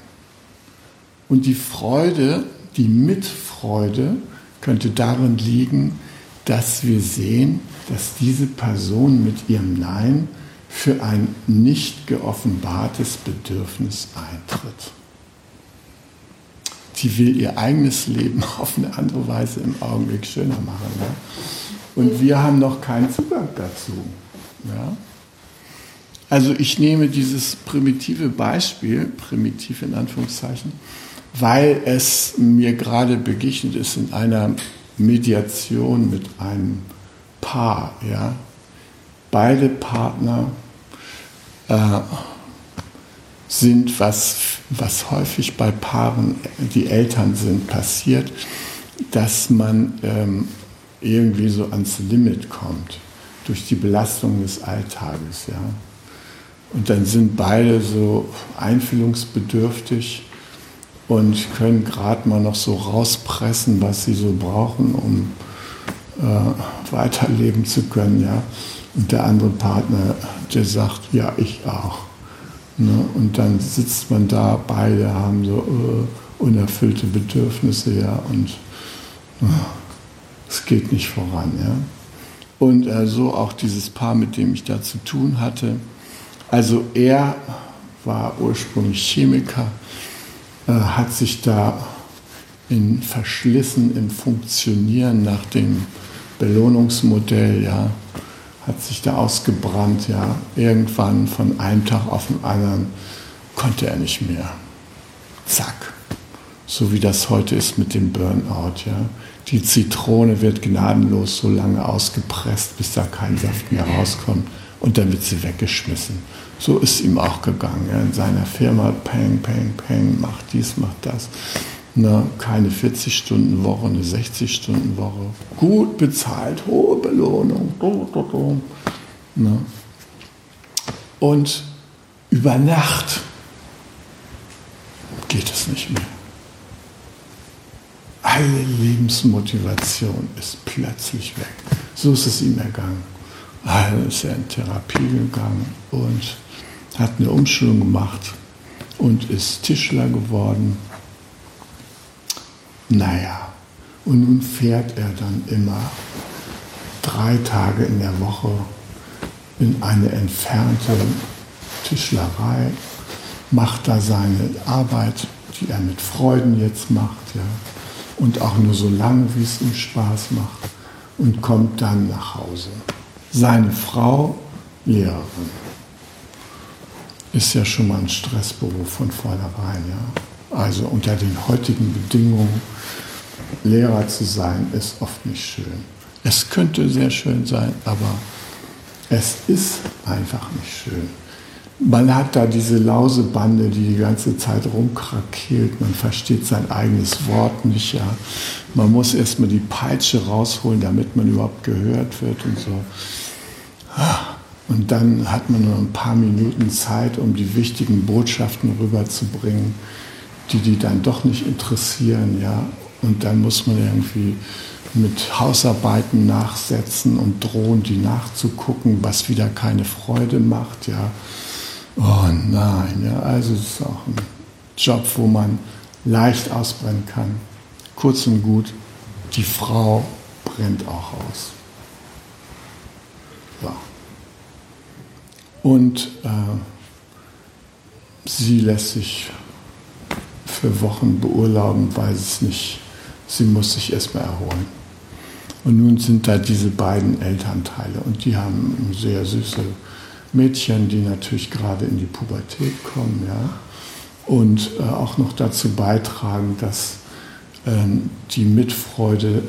Und die Freude, die Mitfreude könnte darin liegen, dass wir sehen, dass diese Person mit ihrem Nein für ein nicht geoffenbartes Bedürfnis eintritt. Die will ihr eigenes Leben [LAUGHS] auf eine andere Weise im Augenblick schöner machen. Ja? Und wir haben noch keinen Zugang dazu. Ja? Also ich nehme dieses primitive Beispiel, primitiv in Anführungszeichen, weil es mir gerade begegnet ist in einer Mediation mit einem Paar. Ja? Beide Partner äh, sind, was, was häufig bei Paaren, die Eltern sind, passiert, dass man ähm, irgendwie so ans Limit kommt durch die Belastung des Alltages. Ja? Und dann sind beide so einfühlungsbedürftig und können gerade mal noch so rauspressen, was sie so brauchen, um äh, weiterleben zu können. Ja? Und der andere Partner, der sagt, ja, ich auch. Ne? Und dann sitzt man da, beide haben so äh, unerfüllte Bedürfnisse, ja, und äh, es geht nicht voran, ja. Und äh, so auch dieses Paar, mit dem ich da zu tun hatte. Also er war ursprünglich Chemiker, äh, hat sich da in verschlissen im Funktionieren nach dem Belohnungsmodell, ja, hat sich da ausgebrannt, ja. Irgendwann von einem Tag auf den anderen konnte er nicht mehr. Zack. So wie das heute ist mit dem Burnout, ja. Die Zitrone wird gnadenlos so lange ausgepresst, bis da kein Saft mehr rauskommt und dann wird sie weggeschmissen. So ist ihm auch gegangen. In seiner Firma, peng, peng, peng, macht dies, macht das. Ne, keine 40-Stunden-Woche, eine 60-Stunden-Woche. Gut bezahlt, hohe Belohnung. Ne. Und über Nacht geht es nicht mehr. Alle Lebensmotivation ist plötzlich weg. So ist es ihm ergangen. Also ist er in Therapie gegangen und hat eine Umschulung gemacht und ist Tischler geworden naja, und nun fährt er dann immer drei Tage in der Woche in eine entfernte Tischlerei, macht da seine Arbeit, die er mit Freuden jetzt macht, ja, und auch nur so lange, wie es ihm Spaß macht, und kommt dann nach Hause. Seine Frau, Lehrerin, ist ja schon mal ein Stressberuf von vornherein, ja. Also unter den heutigen Bedingungen Lehrer zu sein, ist oft nicht schön. Es könnte sehr schön sein, aber es ist einfach nicht schön. Man hat da diese Lausebande, die die ganze Zeit rumkrakeelt. Man versteht sein eigenes Wort nicht. Ja. Man muss erstmal die Peitsche rausholen, damit man überhaupt gehört wird und so. Und dann hat man nur ein paar Minuten Zeit, um die wichtigen Botschaften rüberzubringen die die dann doch nicht interessieren, ja. Und dann muss man irgendwie mit Hausarbeiten nachsetzen und drohen, die nachzugucken, was wieder keine Freude macht, ja. Oh nein, ja, also es ist auch ein Job, wo man leicht ausbrennen kann. Kurz und gut, die Frau brennt auch aus. Ja. Und äh, sie lässt sich für Wochen beurlauben, weiß es nicht. Sie muss sich erstmal erholen. Und nun sind da diese beiden Elternteile und die haben sehr süße Mädchen, die natürlich gerade in die Pubertät kommen, ja, und äh, auch noch dazu beitragen, dass ähm, die Mitfreude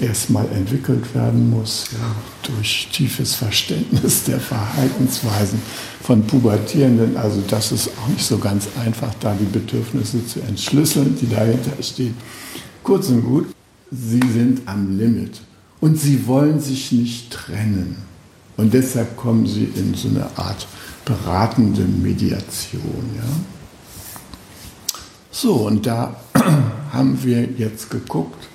erstmal entwickelt werden muss, ja, durch tiefes Verständnis [LAUGHS] der Verhaltensweisen von Pubertierenden. Also das ist auch nicht so ganz einfach, da die Bedürfnisse zu entschlüsseln, die dahinter stehen. Kurz und gut, sie sind am Limit und sie wollen sich nicht trennen. Und deshalb kommen sie in so eine Art beratende Mediation. Ja? So, und da [CLEARS THROAT] haben wir jetzt geguckt,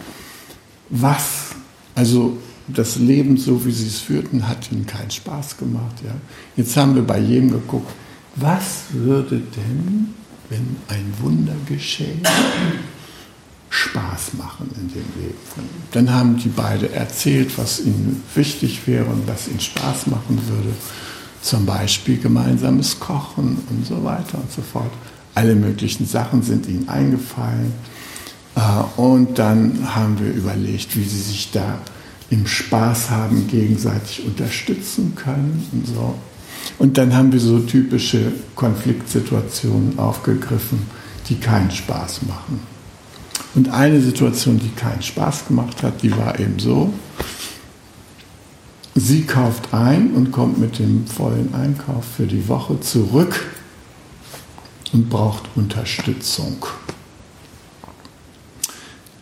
was, also das Leben, so wie sie es führten, hat ihnen keinen Spaß gemacht. Ja? Jetzt haben wir bei jedem geguckt, was würde denn, wenn ein Wunder geschähe, Spaß machen in dem Leben von. Dann haben die beide erzählt, was ihnen wichtig wäre und was ihnen Spaß machen würde. Zum Beispiel gemeinsames Kochen und so weiter und so fort. Alle möglichen Sachen sind ihnen eingefallen. Äh, und dann haben wir überlegt, wie sie sich da im Spaß haben gegenseitig unterstützen können und so. Und dann haben wir so typische Konfliktsituationen aufgegriffen, die keinen Spaß machen. Und eine Situation, die keinen Spaß gemacht hat, die war eben so, sie kauft ein und kommt mit dem vollen Einkauf für die Woche zurück und braucht Unterstützung.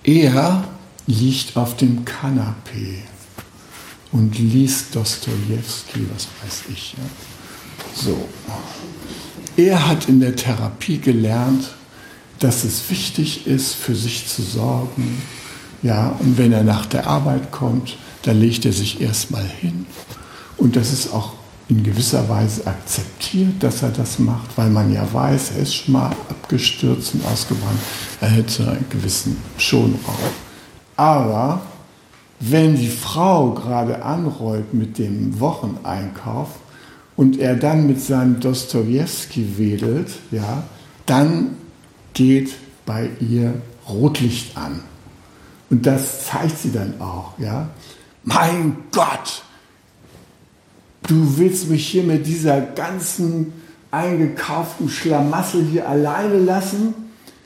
Er liegt auf dem Kanapee und liest Dostoevsky, was weiß ich. Ja. So. Er hat in der Therapie gelernt, dass es wichtig ist, für sich zu sorgen. Ja, und wenn er nach der Arbeit kommt, dann legt er sich erstmal hin. Und das ist auch in gewisser Weise akzeptiert, dass er das macht, weil man ja weiß, er ist schon mal abgestürzt und ausgebrannt. Er hätte einen gewissen Schonraum. Aber wenn die Frau gerade anrollt mit dem Wocheneinkauf und er dann mit seinem Dostoevsky wedelt, ja, dann geht bei ihr Rotlicht an. Und das zeigt sie dann auch. Ja? Mein Gott, du willst mich hier mit dieser ganzen eingekauften Schlamassel hier alleine lassen?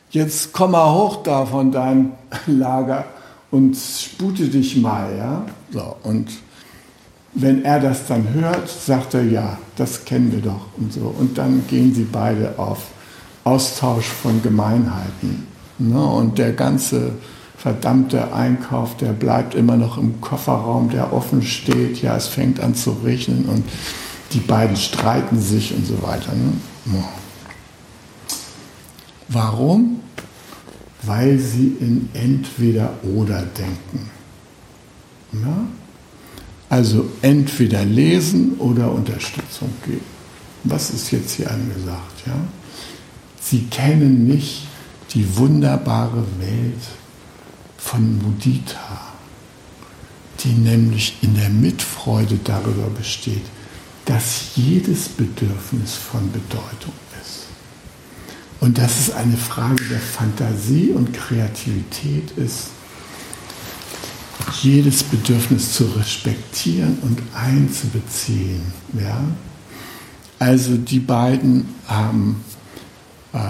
Jetzt komm mal hoch da von deinem [LAUGHS] Lager und spute dich mal. Ja? So, und wenn er das dann hört, sagt er, ja, das kennen wir doch und so. Und dann gehen sie beide auf Austausch von Gemeinheiten. Ne? Und der ganze verdammte Einkauf, der bleibt immer noch im Kofferraum, der offen steht. Ja, es fängt an zu regnen und die beiden streiten sich und so weiter. Ne? Warum? Weil sie in entweder oder denken. Ja? Also entweder lesen oder Unterstützung geben. Was ist jetzt hier angesagt? Ja? Sie kennen nicht die wunderbare Welt von Mudita, die nämlich in der Mitfreude darüber besteht, dass jedes Bedürfnis von Bedeutung ist. Und dass es eine Frage der Fantasie und Kreativität ist, jedes Bedürfnis zu respektieren und einzubeziehen. Ja? Also die beiden haben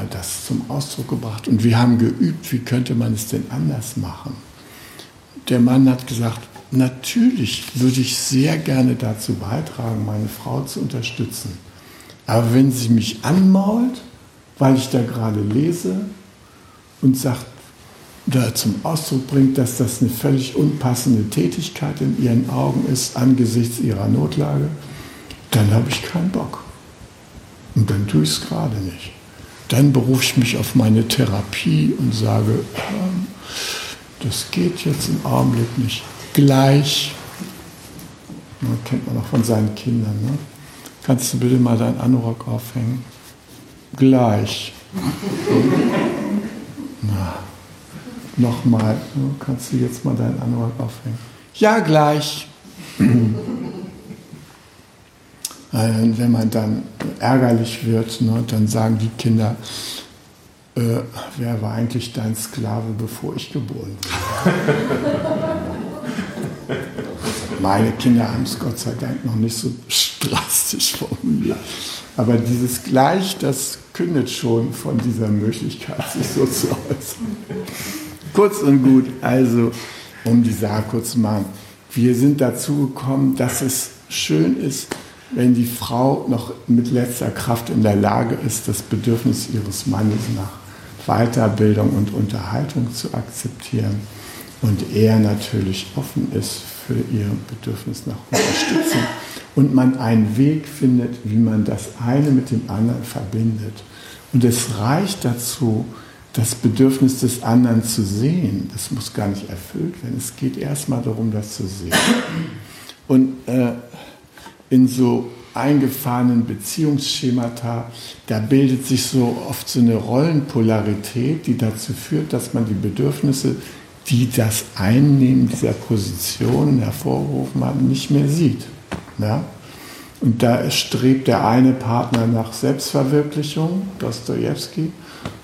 das zum Ausdruck gebracht. Und wir haben geübt, wie könnte man es denn anders machen. Der Mann hat gesagt, natürlich würde ich sehr gerne dazu beitragen, meine Frau zu unterstützen. Aber wenn sie mich anmault, weil ich da gerade lese und sagt, da zum Ausdruck bringt, dass das eine völlig unpassende Tätigkeit in ihren Augen ist angesichts ihrer Notlage, dann habe ich keinen Bock. Und dann tue ich es gerade nicht. Dann berufe ich mich auf meine Therapie und sage, ähm, das geht jetzt im Augenblick nicht. Gleich, das kennt man auch von seinen Kindern, ne? kannst du bitte mal deinen Anorak aufhängen? Gleich. [LAUGHS] Na, nochmal, ne? kannst du jetzt mal deinen Anorak aufhängen? Ja, gleich. Wenn man dann ärgerlich wird, ne, dann sagen die Kinder, äh, wer war eigentlich dein Sklave, bevor ich geboren wurde? [LAUGHS] Meine Kinder haben es Gott sei Dank noch nicht so drastisch formuliert. Aber dieses Gleich, das kündet schon von dieser Möglichkeit, sich so zu äußern. kurz und gut, also, um die Sache kurz zu machen. Wir sind dazu gekommen, dass es schön ist, wenn die Frau noch mit letzter Kraft in der Lage ist, das Bedürfnis ihres Mannes nach Weiterbildung und Unterhaltung zu akzeptieren und er natürlich offen ist für ihr Bedürfnis nach Unterstützung und man einen Weg findet, wie man das eine mit dem anderen verbindet. Und es reicht dazu, das Bedürfnis des anderen zu sehen. Das muss gar nicht erfüllt werden. Es geht erstmal darum, das zu sehen. Und äh, in so eingefahrenen Beziehungsschemata, da bildet sich so oft so eine Rollenpolarität, die dazu führt, dass man die Bedürfnisse, die das Einnehmen dieser Position hervorgerufen haben, nicht mehr sieht. Ja? Und da strebt der eine Partner nach Selbstverwirklichung, Dostoevsky,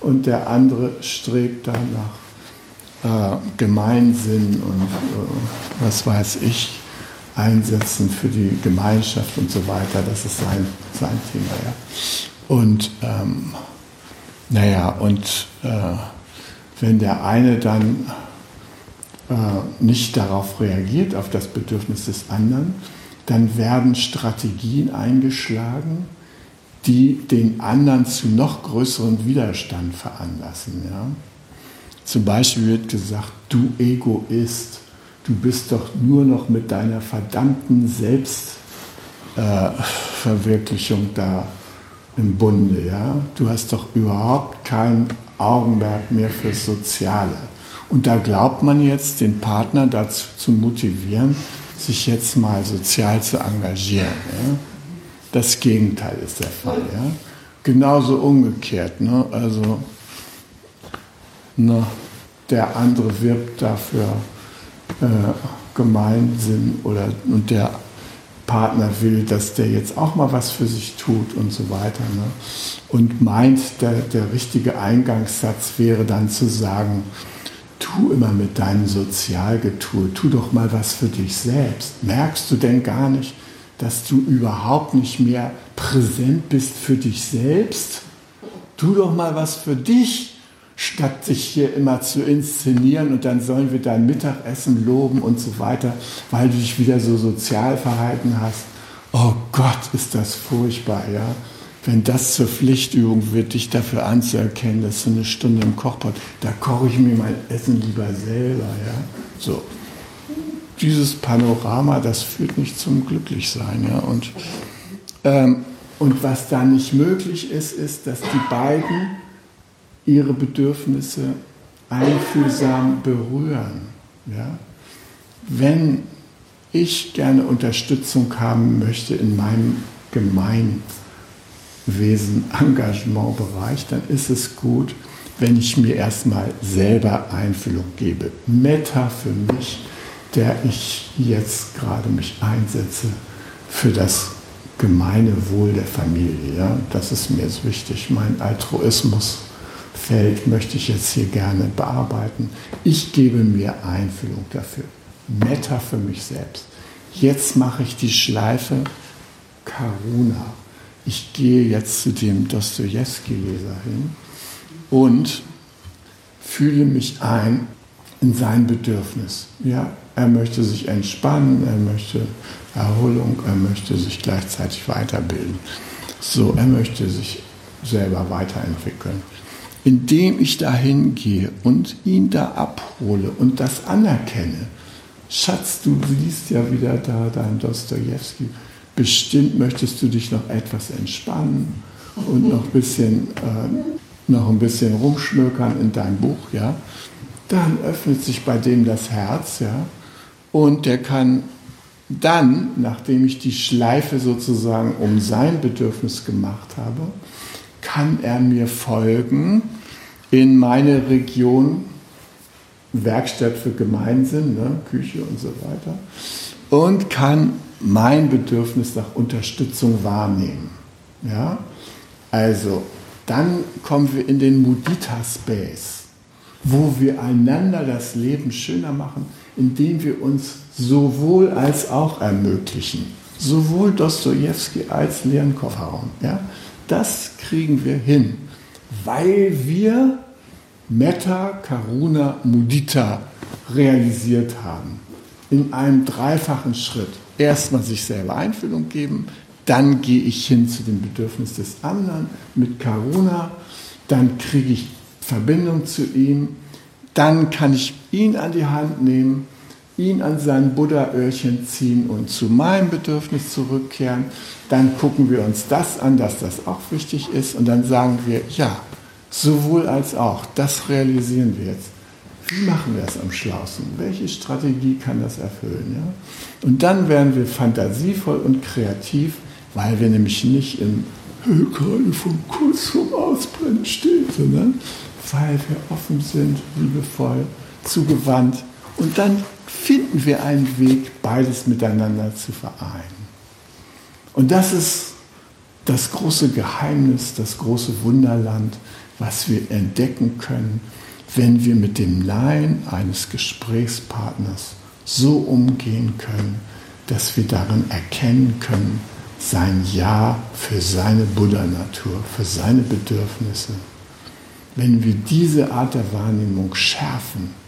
und der andere strebt danach äh, Gemeinsinn und äh, was weiß ich, einsetzen für die Gemeinschaft und so weiter. Das ist sein, sein Thema. Ja. Und ähm, naja, und äh, wenn der eine dann äh, nicht darauf reagiert, auf das Bedürfnis des anderen, dann werden Strategien eingeschlagen, die den anderen zu noch größeren Widerstand veranlassen. Ja? Zum Beispiel wird gesagt, du Egoist, du bist doch nur noch mit deiner verdammten Selbstverwirklichung äh, da im Bunde. Ja? Du hast doch überhaupt kein Augenmerk mehr fürs Soziale. Und da glaubt man jetzt, den Partner dazu zu motivieren, sich jetzt mal sozial zu engagieren. Ja? Das Gegenteil ist der Fall. Ja? Genauso umgekehrt. Ne? Also ne, der andere wirbt dafür äh, Gemeinsinn oder und der Partner will, dass der jetzt auch mal was für sich tut und so weiter. Ne? Und meint, der, der richtige Eingangssatz wäre dann zu sagen, tu immer mit deinem Sozialgetue, tu doch mal was für dich selbst. Merkst du denn gar nicht, dass du überhaupt nicht mehr präsent bist für dich selbst? Tu doch mal was für dich, statt sich hier immer zu inszenieren und dann sollen wir dein Mittagessen loben und so weiter, weil du dich wieder so sozial verhalten hast. Oh Gott, ist das furchtbar, ja? wenn das zur Pflichtübung wird, dich dafür anzuerkennen, dass du eine Stunde im Kochpot, da koche ich mir mein Essen lieber selber. Ja? So. Dieses Panorama, das führt nicht zum Glücklichsein. Ja? Und, ähm, und was da nicht möglich ist, ist, dass die beiden ihre Bedürfnisse einfühlsam berühren. Ja? Wenn ich gerne Unterstützung haben möchte in meinem Gemeinwesen, Wesen, Engagementbereich, dann ist es gut, wenn ich mir erstmal selber Einfühlung gebe. Meta für mich, der ich jetzt gerade mich einsetze für das gemeine Wohl der Familie. Ja? Das ist mir jetzt wichtig. Mein Altruismusfeld möchte ich jetzt hier gerne bearbeiten. Ich gebe mir Einfühlung dafür. Meta für mich selbst. Jetzt mache ich die Schleife Karuna ich gehe jetzt zu dem Dostoevsky-Leser hin und fühle mich ein in sein Bedürfnis. Ja, er möchte sich entspannen, er möchte Erholung, er möchte sich gleichzeitig weiterbilden. So, er möchte sich selber weiterentwickeln. Indem ich dahin gehe und ihn da abhole und das anerkenne. Schatz, du liest ja wieder da dein Dostoevsky. Bestimmt möchtest du dich noch etwas entspannen und noch ein bisschen, äh, noch ein bisschen rumschmökern in deinem Buch, ja, dann öffnet sich bei dem das Herz, ja, und der kann dann, nachdem ich die Schleife sozusagen um sein Bedürfnis gemacht habe, kann er mir folgen in meine Region, Werkstatt für Gemeinsinn, ne, Küche und so weiter, und kann mein Bedürfnis nach Unterstützung wahrnehmen. Ja? Also, dann kommen wir in den Mudita-Space, wo wir einander das Leben schöner machen, indem wir uns sowohl als auch ermöglichen. Sowohl Dostoevsky als Leonkov-Raum. Ja? Das kriegen wir hin, weil wir Metta, Karuna, Mudita realisiert haben. In einem dreifachen Schritt. Erstmal sich selber Einfühlung geben, dann gehe ich hin zu dem Bedürfnis des anderen mit Karuna, dann kriege ich Verbindung zu ihm, dann kann ich ihn an die Hand nehmen, ihn an sein Buddha-Öhrchen ziehen und zu meinem Bedürfnis zurückkehren. Dann gucken wir uns das an, dass das auch wichtig ist und dann sagen wir, ja, sowohl als auch, das realisieren wir jetzt. Wie machen wir es am schlausten? Welche Strategie kann das erfüllen? Ja? Und dann werden wir fantasievoll und kreativ, weil wir nämlich nicht im gerade vom kurz vorm Ausbrennen stehen, sondern weil wir offen sind, liebevoll, zugewandt. Und dann finden wir einen Weg, beides miteinander zu vereinen. Und das ist das große Geheimnis, das große Wunderland, was wir entdecken können, wenn wir mit dem Nein eines Gesprächspartners so umgehen können, dass wir darin erkennen können, sein Ja für seine Buddha-Natur, für seine Bedürfnisse. Wenn wir diese Art der Wahrnehmung schärfen,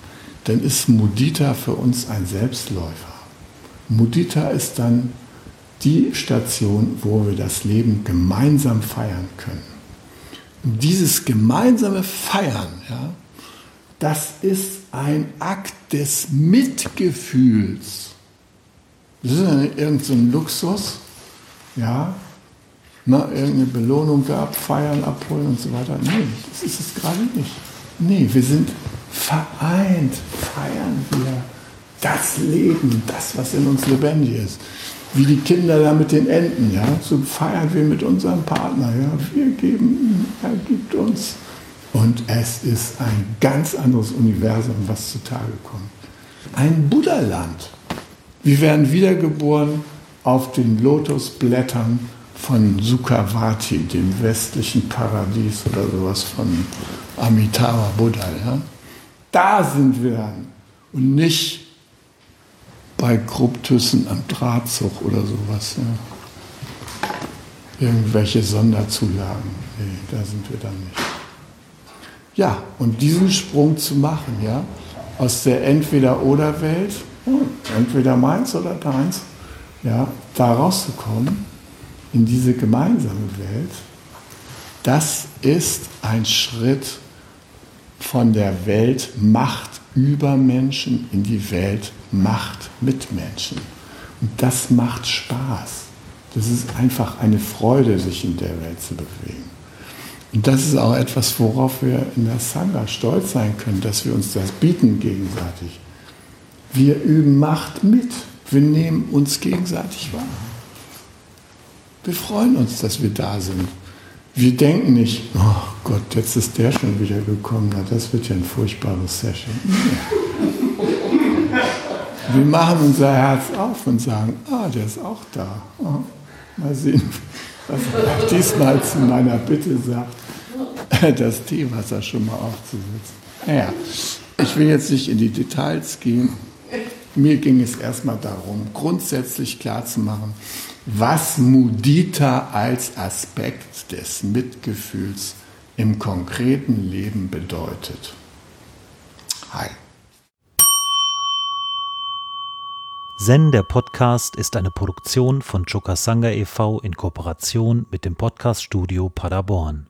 dann ist Mudita für uns ein Selbstläufer. Mudita ist dann die Station, wo wir das Leben gemeinsam feiern können. Und dieses gemeinsame Feiern, ja, das ist ein Akt des Mitgefühls. Das ist ja nicht irgendein Luxus, ja, na, irgendeine Belohnung gab, feiern, abholen und so weiter. Nee, das ist es gerade nicht. Nee, wir sind vereint, feiern wir das Leben, das, was in uns lebendig ist wie die Kinder da mit den Enten, ja, so feiern wir mit unserem Partner, ja, wir geben ihm, er gibt uns. Und es ist ein ganz anderes Universum, was zutage kommt. Ein Buddha-Land. Wir werden wiedergeboren auf den Lotusblättern von Sukhavati, dem westlichen Paradies oder sowas von Amitabha Buddha. Ja? Da sind wir dann und nicht bei Kryptüssen am Drahtzug oder sowas. Ja. Irgendwelche Sonderzulagen. Nee, da sind wir dann nicht. Ja, und diesen Sprung zu machen, ja, aus der Entweder-Oder-Welt, entweder meins oder deins, ja, da rauszukommen in diese gemeinsame Welt, das ist ein Schritt von der Welt Macht über Menschen in die Welt Macht mit Menschen. Und das macht Spaß. Das ist einfach eine Freude, sich in der Welt zu bewegen. Und das ist auch etwas, worauf wir in der Sangha stolz sein können, dass wir uns das bieten gegenseitig. Wir üben Macht mit. Wir nehmen uns gegenseitig wahr. Wir freuen uns, dass wir da sind. Wir denken nicht, oh Gott, jetzt ist der schon wieder gekommen, na, das wird ja ein furchtbares Session. Wir machen unser Herz auf und sagen, ah, der ist auch da. Oh, mal sehen, was er diesmal zu meiner Bitte sagt, das Teewasser schon mal aufzusetzen. Naja, ich will jetzt nicht in die Details gehen. Mir ging es erstmal darum, grundsätzlich klarzumachen, was Mudita als Aspekt des Mitgefühls im konkreten Leben bedeutet. Hi. Zen, der Podcast, ist eine Produktion von Chokasanga e.V. in Kooperation mit dem Podcaststudio Paderborn.